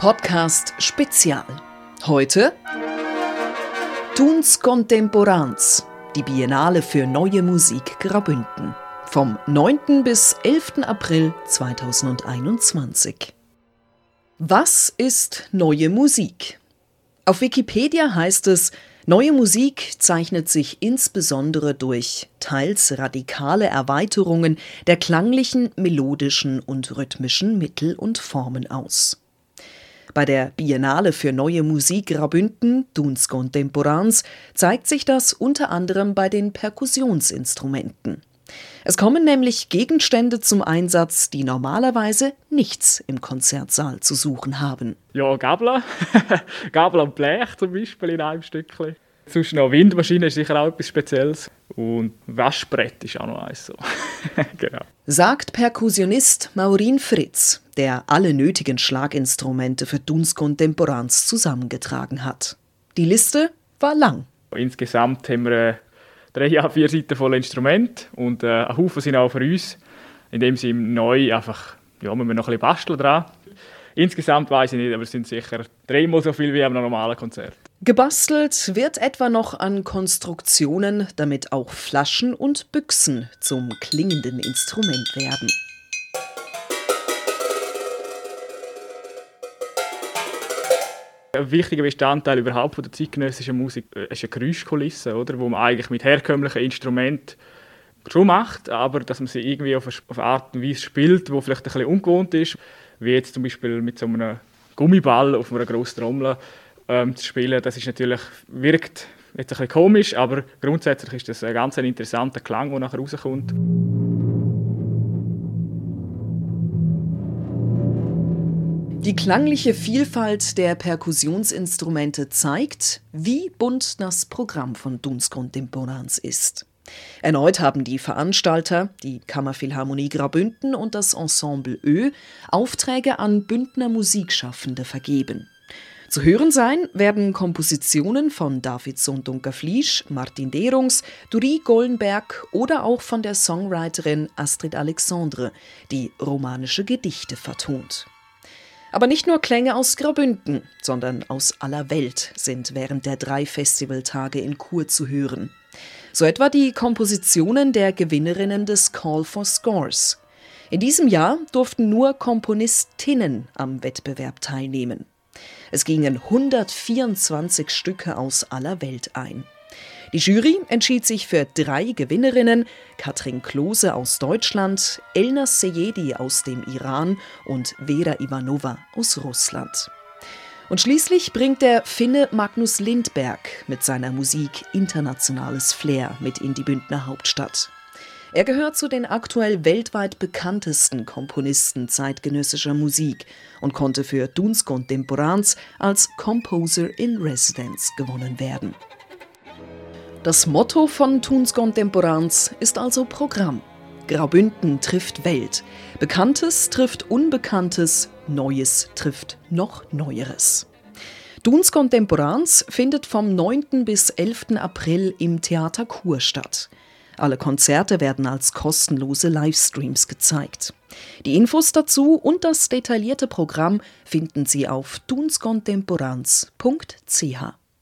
Podcast Spezial. Heute Tuns Contemporans, die Biennale für neue Musik Grabünden. Vom 9. bis 11. April 2021. Was ist neue Musik? Auf Wikipedia heißt es, Neue Musik zeichnet sich insbesondere durch teils radikale Erweiterungen der klanglichen, melodischen und rhythmischen Mittel und Formen aus. Bei der Biennale für neue Musik Graubünden, Duns Contemporans, zeigt sich das unter anderem bei den Perkussionsinstrumenten. Es kommen nämlich Gegenstände zum Einsatz, die normalerweise nichts im Konzertsaal zu suchen haben. Ja, Gabler. Gabler und Blech zum Beispiel in einem Stückchen. Sonst noch Windmaschine ist sicher auch etwas Spezielles. Und Waschbrett ist auch noch eins so. genau. Sagt Perkussionist Maurin Fritz, der alle nötigen Schlaginstrumente für Duns Contemporans zusammengetragen hat. Die Liste war lang. Insgesamt haben wir äh, drei vier Seiten voll Instrument und äh, ein Haufen sind auch für uns, indem sie neu einfach, ja, müssen wir noch ein bisschen basteln dran. Insgesamt weiß ich nicht, aber es sind sicher dreimal so viel wie am normalen Konzert. Gebastelt wird etwa noch an Konstruktionen, damit auch Flaschen und Büchsen zum klingenden Instrument werden. Ein wichtiger Bestandteil überhaupt von der zeitgenössischen Musik äh, ist eine Geräuschkulisse, oder? wo man eigentlich mit herkömmlichen Instrumenten schon macht, aber dass man sie irgendwie auf eine Art und Weise spielt, wo vielleicht ein bisschen ungewohnt ist, wie jetzt zum Beispiel mit so einem Gummiball auf einer grossen Trommel ähm, zu spielen. Das ist natürlich, wirkt jetzt ein bisschen komisch, aber grundsätzlich ist das ein ganz interessanter Klang, der nachher rauskommt. Die klangliche Vielfalt der Perkussionsinstrumente zeigt, wie bunt das Programm von Duns Contemporans ist. Erneut haben die Veranstalter, die Kammerphilharmonie Graubünden und das Ensemble Ö, Aufträge an Bündner Musikschaffende vergeben. Zu hören sein werden Kompositionen von David Sondunker-Fliesch, Martin Derungs, Duri Gollenberg oder auch von der Songwriterin Astrid Alexandre, die romanische Gedichte vertont. Aber nicht nur Klänge aus Graubünden, sondern aus aller Welt sind während der drei Festivaltage in Chur zu hören. So etwa die Kompositionen der Gewinnerinnen des Call for Scores. In diesem Jahr durften nur Komponistinnen am Wettbewerb teilnehmen. Es gingen 124 Stücke aus aller Welt ein. Die Jury entschied sich für drei Gewinnerinnen: Katrin Klose aus Deutschland, Elna Seyedi aus dem Iran und Vera Ivanova aus Russland. Und schließlich bringt der Finne Magnus Lindberg mit seiner Musik internationales Flair mit in die Bündner Hauptstadt. Er gehört zu den aktuell weltweit bekanntesten Komponisten zeitgenössischer Musik und konnte für Duns Contemporans als Composer in Residence gewonnen werden. Das Motto von Tuns Contemporans ist also Programm. Graubünden trifft Welt. Bekanntes trifft Unbekanntes, Neues trifft noch Neueres. Duns Contemporans findet vom 9. bis 11. April im Theater Chur statt. Alle Konzerte werden als kostenlose Livestreams gezeigt. Die Infos dazu und das detaillierte Programm finden Sie auf dunscontemporans.ch.